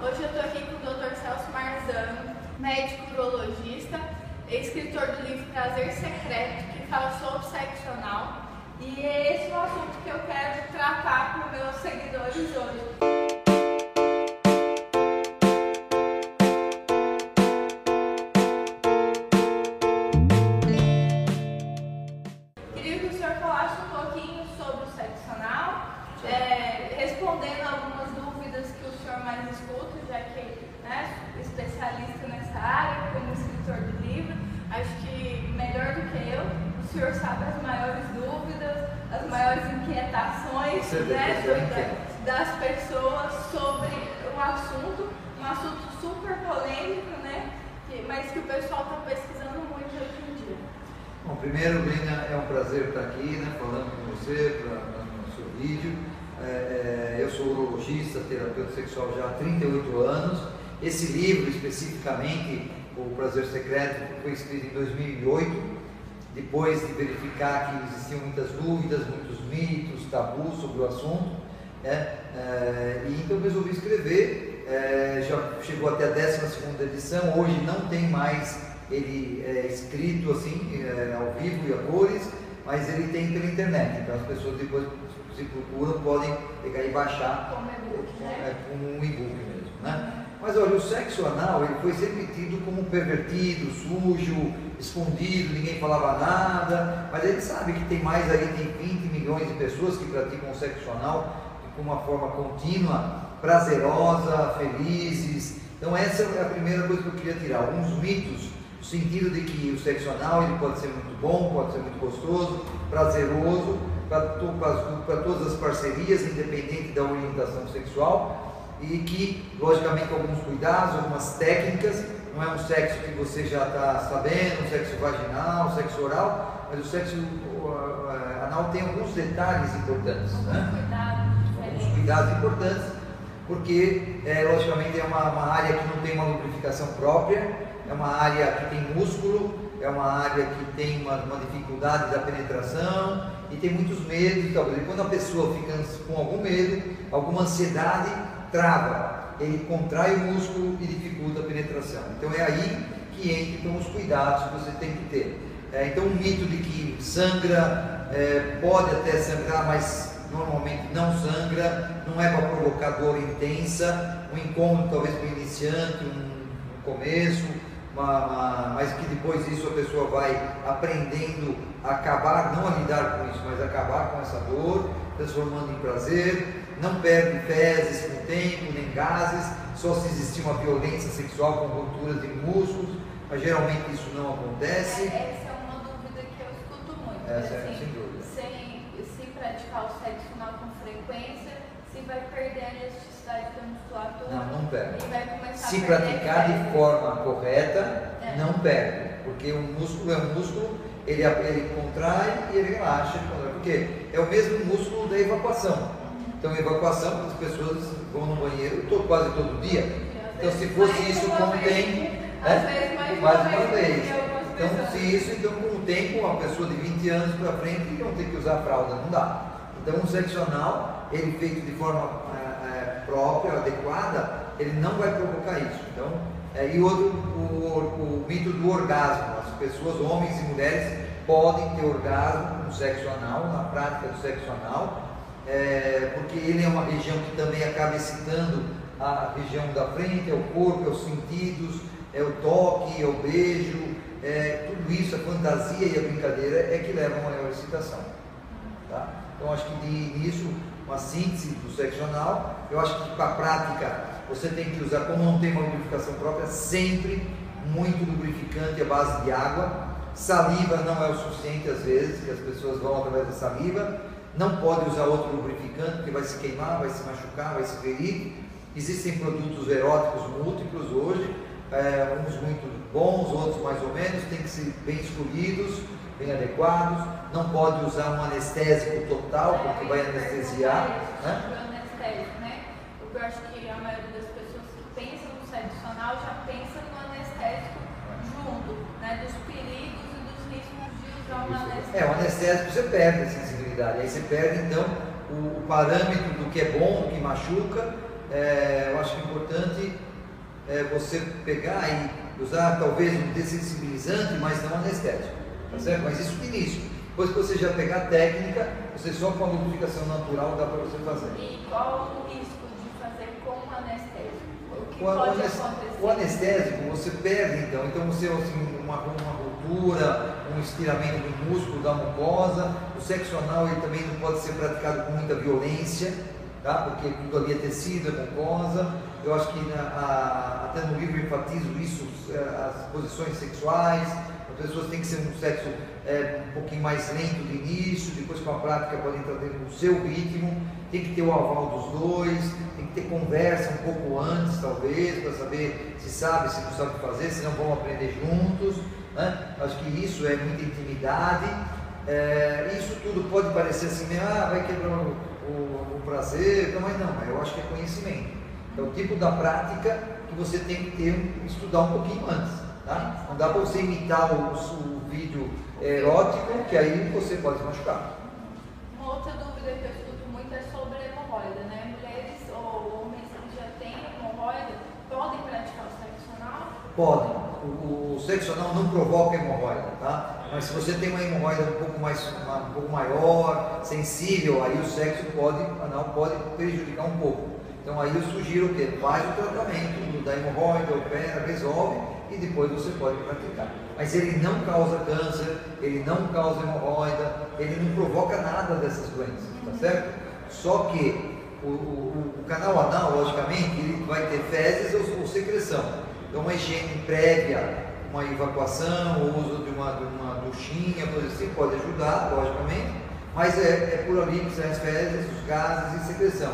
Hoje eu estou aqui com o Dr. Celso Marzano, médico urologista, escritor do livro Prazer Secreto, que fala sobre sexo anal. E é esse o assunto que eu quero tratar com meus seguidores hoje. Inquietações né, das pessoas sobre um assunto, um assunto super polêmico, né? Que, mas que o pessoal está pesquisando muito hoje em dia. Bom, primeiro, Brina, é um prazer estar aqui, né, falando com você pra, no seu vídeo. É, é, eu sou urologista, terapeuta sexual já há 38 anos. Esse livro, especificamente, O Prazer Secreto, foi escrito em 2008 depois de verificar que existiam muitas dúvidas, muitos mitos, tabus sobre o assunto, né? É, e então resolvi escrever, é, já chegou até a 12 edição, hoje não tem mais ele é, escrito assim, ao vivo e a cores, mas ele tem pela internet, então as pessoas depois se procuram, podem pegar e baixar como né? É, como um e-book mesmo. Né? Mas olha, o sexo anal ele foi sempre tido como pervertido, sujo, escondido, ninguém falava nada, mas ele sabe que tem mais aí, tem 20 milhões de pessoas que praticam sexo anal de uma forma contínua, prazerosa, felizes. Então essa é a primeira coisa que eu queria tirar, alguns mitos, no sentido de que o sexo anal ele pode ser muito bom, pode ser muito gostoso, prazeroso, para todas as parcerias, independente da orientação sexual, e que, logicamente, com alguns cuidados, algumas técnicas, não é um sexo que você já está sabendo, um sexo vaginal, um sexo oral, mas o sexo uh, anal tem alguns detalhes importantes. Né? Alguns cuidados importantes, porque, é, logicamente, é uma, uma área que não tem uma lubrificação própria, é uma área que tem músculo, é uma área que tem uma, uma dificuldade da penetração e tem muitos medos. Talvez quando a pessoa fica com algum medo, alguma ansiedade, trava, ele contrai o músculo e dificulta a penetração. Então é aí que entram os cuidados que você tem que ter. É, então o mito de que sangra, é, pode até sangrar, mas normalmente não sangra, não é para provocar dor intensa, um incômodo talvez para o iniciante, um, um começo, uma, uma, mas que depois disso a pessoa vai aprendendo a acabar, não a lidar com isso, mas acabar com essa dor, transformando em prazer, não perde fezes com o tempo, nem gases, só se existir uma violência sexual com rupturas de músculos, mas geralmente isso não acontece. É, essa é uma dúvida que eu escuto muito. Essa é, assim, sem dúvida. Sem, se praticar o sexo anal com frequência, se vai perder a elasticidade da musculatura. Não, não perde. Se praticar de forma correta, é. não perde. Porque o músculo é um músculo, ele, ele contrai e ele relaxa. Porque é o mesmo músculo da evacuação. Então, evacuação, as pessoas vão no banheiro todo, quase todo dia. Então, se fosse isso com o tempo, né? mais uma vez. Então, se isso, então com o tempo, uma pessoa de 20 anos para frente vão ter que usar fralda, não dá. Então, um seccional, ele feito de forma é, própria, adequada, ele não vai provocar isso. Então, é, e outro, o, o, mito do orgasmo. As pessoas, homens e mulheres, podem ter orgasmo no sexo anal, na prática do sexo anal, é, porque ele é uma região que também acaba excitando a região da frente, é o corpo, é os sentidos, é o toque, é o beijo, é, tudo isso, a fantasia e a brincadeira é que levam a maior excitação. Tá? Então acho que de início, uma síntese do sexo anal, eu acho que para a prática você tem que usar, como não tem uma lubrificação própria, sempre muito lubrificante à base de água. Saliva não é o suficiente às vezes, que as pessoas vão através da saliva não pode usar outro lubrificante porque vai se queimar, vai se machucar, vai se ferir. Existem produtos eróticos múltiplos hoje, é, uns muito bons, outros mais ou menos, tem que ser bem escolhidos, bem adequados. Não pode usar um anestésico total porque vai anestesiar. Né? Anestésico, né? eu acho que a maioria das pessoas que pensam no sexo anal já pensa no anestésico junto, né? Dos perigos e dos riscos de usar um anestésico. É, o anestésico você perde a sensibilidade. Aí você perde então o, o parâmetro do que é bom, do que machuca, é, eu acho que é importante é, você pegar e usar talvez um dessensibilizante, mas não anestético, tá certo? Mas isso de início. Depois que você já pegar a técnica, você só com a lubrificação natural dá para você fazer. E qual o risco de fazer com anestésico? O que O, pode acontecer? o anestésico você perde então, então você assim, uma, uma ruptura, um estiramento do músculo da mucosa, o sexo anal ele também não pode ser praticado com muita violência, tá? porque tudo ali é tecido, é mucosa. Eu acho que na- a- até no livro enfatizo isso, eh, as posições sexuais, as pessoas têm que ser um sexo eh, um pouquinho mais lento de início, depois com a prática pode entrar dentro do seu ritmo, tem que ter o aval dos dois, tem que ter conversa um pouco antes, talvez, para saber se sabe, se não sabe fazer, se não vão aprender juntos. Né? Acho que isso é muita intimidade. É, isso tudo pode parecer assim, meio, ah, vai quebrar o, o- o prazer, não, mas não, eu acho que é conhecimento. É o tipo da prática que você tem que ter, estudar um pouquinho antes. Tá? Não dá para você imitar o, o vídeo erótico, que aí você pode se machucar. Uma outra dúvida que eu escuto muito é sobre hemorroida, né? Mulheres ou homens que já têm hemorroida podem praticar o sexo anal? Podem. O, o anal não provoca hemorroida, tá? Mas se você tem uma hemorroida um pouco, mais, uma- um pouco maior, sensível, aí o sexo pode, anal pode prejudicar um pouco. Então aí eu sugiro o quê? Faz o tratamento da hemorroida, opera, resolve e depois você pode praticar. Mas ele não causa câncer, ele não causa hemorroida, ele não provoca nada dessas doenças, tá certo? Só que o, o- o canal anal, logicamente, ele vai ter fezes ou, ou secreção. Então, uma higiene prévia, uma evacuação, o uso de uma, de uma duchinha, coisa assim, pode ajudar, logicamente, mas é, é por ali que saem as fezes, os gases e secreção.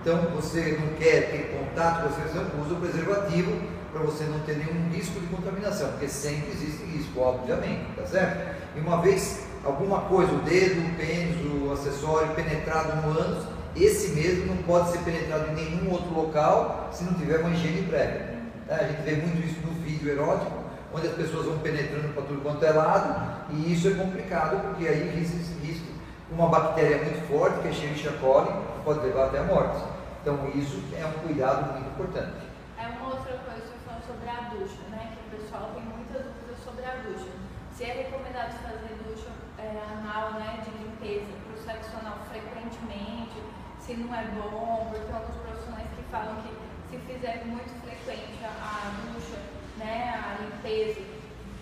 Então, você não quer ter contato com a secreção, usa o preservativo para você não ter nenhum risco de contaminação, porque sempre existe risco, obviamente, tá certo? E uma vez alguma coisa, o dedo, o pênis, o acessório penetrado no ânus, esse mesmo não pode ser penetrado em nenhum outro local se não tiver uma higiene prévia. Tá? A gente vê muito isso no vídeo erótico, onde as pessoas vão penetrando para tudo quanto é lado, e isso é complicado porque aí existe risco uma bactéria muito forte, que é Escherichia coli, pode levar até a morte. Então isso é um cuidado muito importante. É uma outra coisa falo sobre a ducha, né? Que o pessoal tem muitas dúvidas sobre a ducha. Se é recomendado fazer ducha é, anal, né, de limpeza para o sexo anal frequentemente, se não é bom, porque alguns profissionais que falam que se fizer muito frequente a, ducha, né, a limpeza,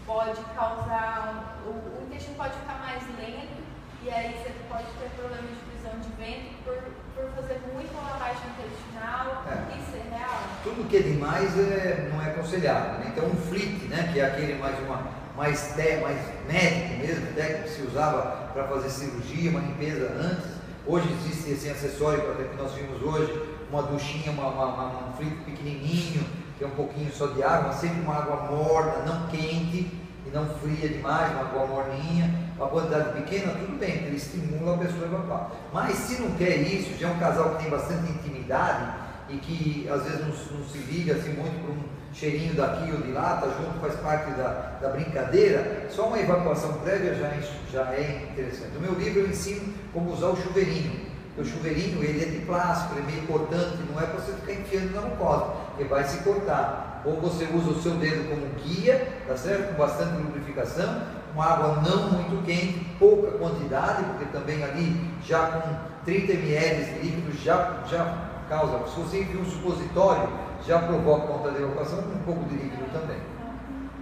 pode causar, o, o intestino pode ficar mais lento e aí você pode ter problema de prisão de ventre por, por fazer muita lavagem intestinal. É. Isso é real? Tudo que é demais é, não é aconselhável. Né? Então um flit, né, que é aquele mais, uma, mais, te, mais médico mesmo, técnico que se usava para fazer cirurgia, uma limpeza antes. Hoje existe esse acessório até que nós vimos hoje, uma duchinha, uma, uma, uma- um flit pequenininho, que é um pouquinho só de água, sempre uma água morna, não quente e não fria demais, uma água morninha, uma quantidade pequena, tudo bem, ele estimula a pessoa a evacuar. Mas se não quer isso, já é um casal que tem bastante intimidade e que às vezes não, não se liga assim muito por um cheirinho daqui ou de lá, tá junto, faz parte da, da brincadeira, só uma evacuação prévia já, é- já é interessante. No meu livro eu ensino como usar o chuveirinho. O chuveirinho ele é de plástico, ele é meio cortante, não é para você ficar enfiando na mucosa, porque vai se cortar. Ou você usa o seu dedo como guia, tá certo? Com bastante lubrificação, uma água não muito quente, pouca quantidade, porque também ali já com 30 ml de líquido já, já causa. Se você enfia um supositório, já provoca conta de evacuação com um pouco de líquido também.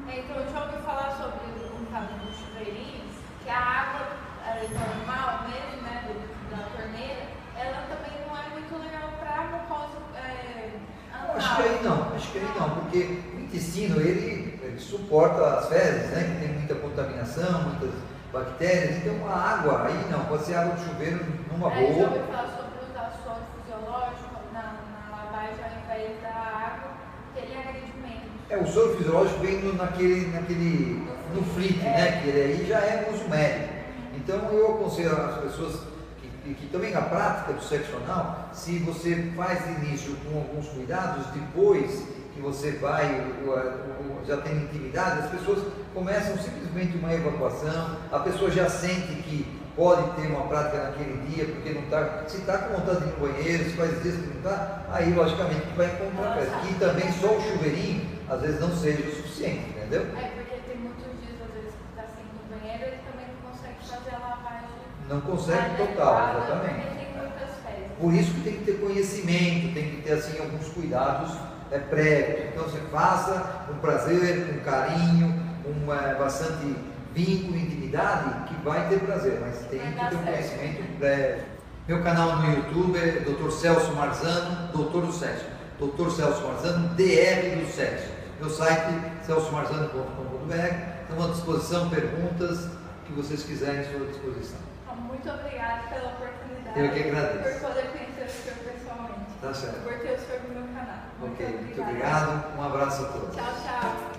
É, então eu já ouvi falar sobre um caso do chuveirinho, que a água é, normal mesmo, né, do- da torneira, ela também não é muito legal para mucosa é, Acho que aí não, acho que aí não, porque o intestino ele, ele suporta as fezes, né? Que tem muita contaminação, muitas bactérias, então a água aí não, pode ser água de chuveiro numa É, boa. ouvi falar sobre usar soro fisiológico na, na lavagem ao invés da água, que ele agride menos. É, o soro fisiológico vem no, naquele, naquele, no flit, né? Que ele aí já é uso médico. Então eu aconselho as pessoas que, que, que também a prática do sexo anal, se você faz de início com alguns cuidados, depois que você vai, já tem intimidade, as pessoas começam simplesmente uma evacuação, a pessoa já sente que pode ter uma prática naquele dia, porque não está. Se está com vontade de ir no banheiro, se faz dias que não está, aí logicamente vai encontrar. E também só o chuveirinho às vezes não seja o suficiente, entendeu? É porque tem muitos dias, às vezes, que está sem no banheiro, ele também não consegue fazer a lavagem. Não consegue total, exatamente. Por isso que tem que ter conhecimento, tem que ter assim alguns cuidados é, prévios. Então você faça com prazer, com carinho, com é, bastante vínculo, intimidade, que vai ter prazer, mas tem que ter um conhecimento prévio. Meu canal no YouTube é Dr. Celso Marzano, Doutor do Sexo. Dr. Celso Marzano, DR do Sexo. Meu site celsomarzano.com.br. Estamos à disposição, perguntas que vocês quiserem à sua disposição. Muito obrigada pela oportunidade. Eu que agradeço. Por poder conhecer o senhor pessoalmente. Tá certo. Por ter o senhor no meu canal. Ok, muito, muito obrigado. Um abraço a todos. Tchau, tchau.